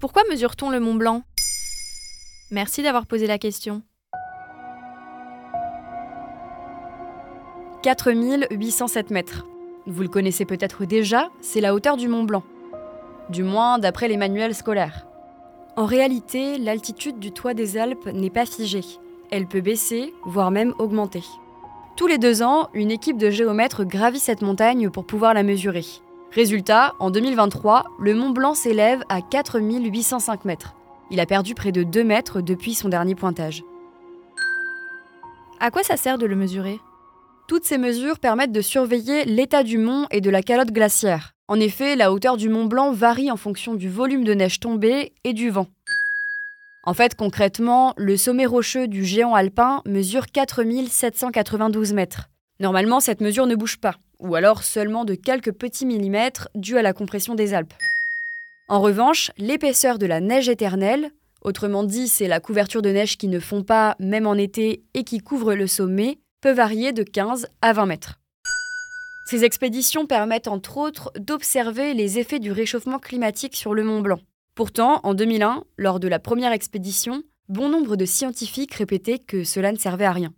Pourquoi mesure-t-on le Mont Blanc? Merci d'avoir posé la question. 4807 mètres. Vous le connaissez peut-être déjà, c'est la hauteur du Mont Blanc. Du moins d'après les manuels scolaires. En réalité, l'altitude du toit des Alpes n'est pas figée. Elle peut baisser, voire même augmenter. Tous les deux ans, une équipe de géomètres gravit cette montagne pour pouvoir la mesurer. Résultat, en 2023, le Mont Blanc s'élève à 4805 mètres. Il a perdu près de 2 mètres depuis son dernier pointage. À quoi ça sert de le mesurer? Toutes ces mesures permettent de surveiller l'état du mont et de la calotte glaciaire. En effet, la hauteur du Mont Blanc varie en fonction du volume de neige tombée et du vent. En fait, concrètement, le sommet rocheux du géant alpin mesure 4792 mètres. Normalement, cette mesure ne bouge pas ou alors seulement de quelques petits millimètres dus à la compression des Alpes. En revanche, l'épaisseur de la neige éternelle, autrement dit c'est la couverture de neige qui ne fond pas même en été et qui couvre le sommet, peut varier de 15 à 20 mètres. Ces expéditions permettent entre autres d'observer les effets du réchauffement climatique sur le Mont Blanc. Pourtant, en 2001, lors de la première expédition, bon nombre de scientifiques répétaient que cela ne servait à rien.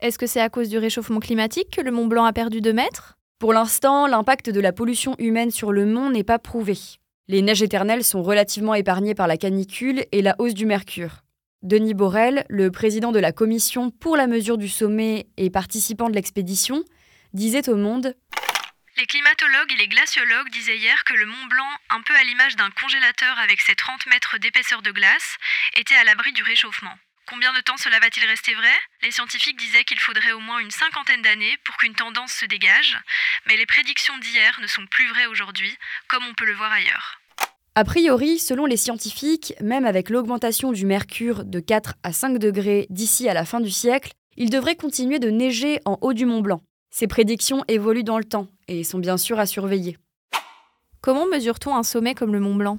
Est-ce que c'est à cause du réchauffement climatique que le Mont Blanc a perdu 2 mètres? Pour l'instant, l'impact de la pollution humaine sur le mont n'est pas prouvé. Les neiges éternelles sont relativement épargnées par la canicule et la hausse du mercure. Denis Borel, le président de la commission pour la mesure du sommet et participant de l'expédition, disait au Monde Les climatologues et les glaciologues disaient hier que le Mont Blanc, un peu à l'image d'un congélateur avec ses 30 mètres d'épaisseur de glace, était à l'abri du réchauffement. Combien de temps cela va-t-il rester vrai? Les scientifiques disaient qu'il faudrait au moins une cinquantaine d'années pour qu'une tendance se dégage, mais les prédictions d'hier ne sont plus vraies aujourd'hui, comme on peut le voir ailleurs. A priori, selon les scientifiques, même avec l'augmentation du mercure de 4 à 5 degrés d'ici à la fin du siècle, il devrait continuer de neiger en haut du Mont Blanc. Ces prédictions évoluent dans le temps et sont bien sûr à surveiller. Comment mesure-t-on un sommet comme le Mont Blanc?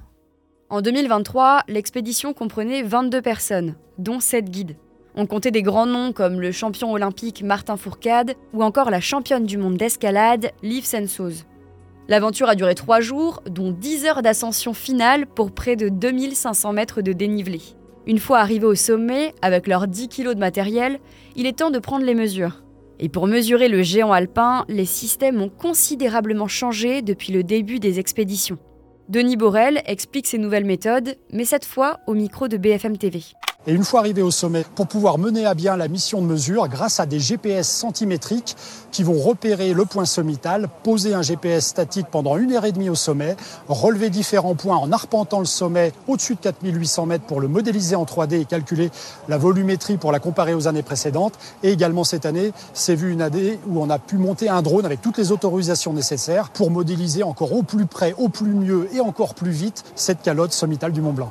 En 2023, l'expédition comprenait 22 personnes, dont 7 guides. On comptait des grands noms comme le champion olympique Martin Fourcade ou encore la championne du monde d'escalade Liv Sensose. L'aventure a duré 3 jours, dont 10 heures d'ascension finale pour près de 2500 mètres de dénivelé. Une fois arrivés au sommet, avec leurs 10 kilos de matériel, il est temps de prendre les mesures. Et pour mesurer le géant alpin, les systèmes ont considérablement changé depuis le début des expéditions. Denis Borel explique ses nouvelles méthodes, mais cette fois au micro de BFM TV. Et une fois arrivé au sommet, pour pouvoir mener à bien la mission de mesure grâce à des GPS centimétriques qui vont repérer le point sommital, poser un GPS statique pendant une heure et demie au sommet, relever différents points en arpentant le sommet au-dessus de 4800 mètres pour le modéliser en 3D et calculer la volumétrie pour la comparer aux années précédentes. Et également cette année, c'est vu une année où on a pu monter un drone avec toutes les autorisations nécessaires pour modéliser encore au plus près, au plus mieux et encore plus vite cette calotte sommitale du Mont Blanc.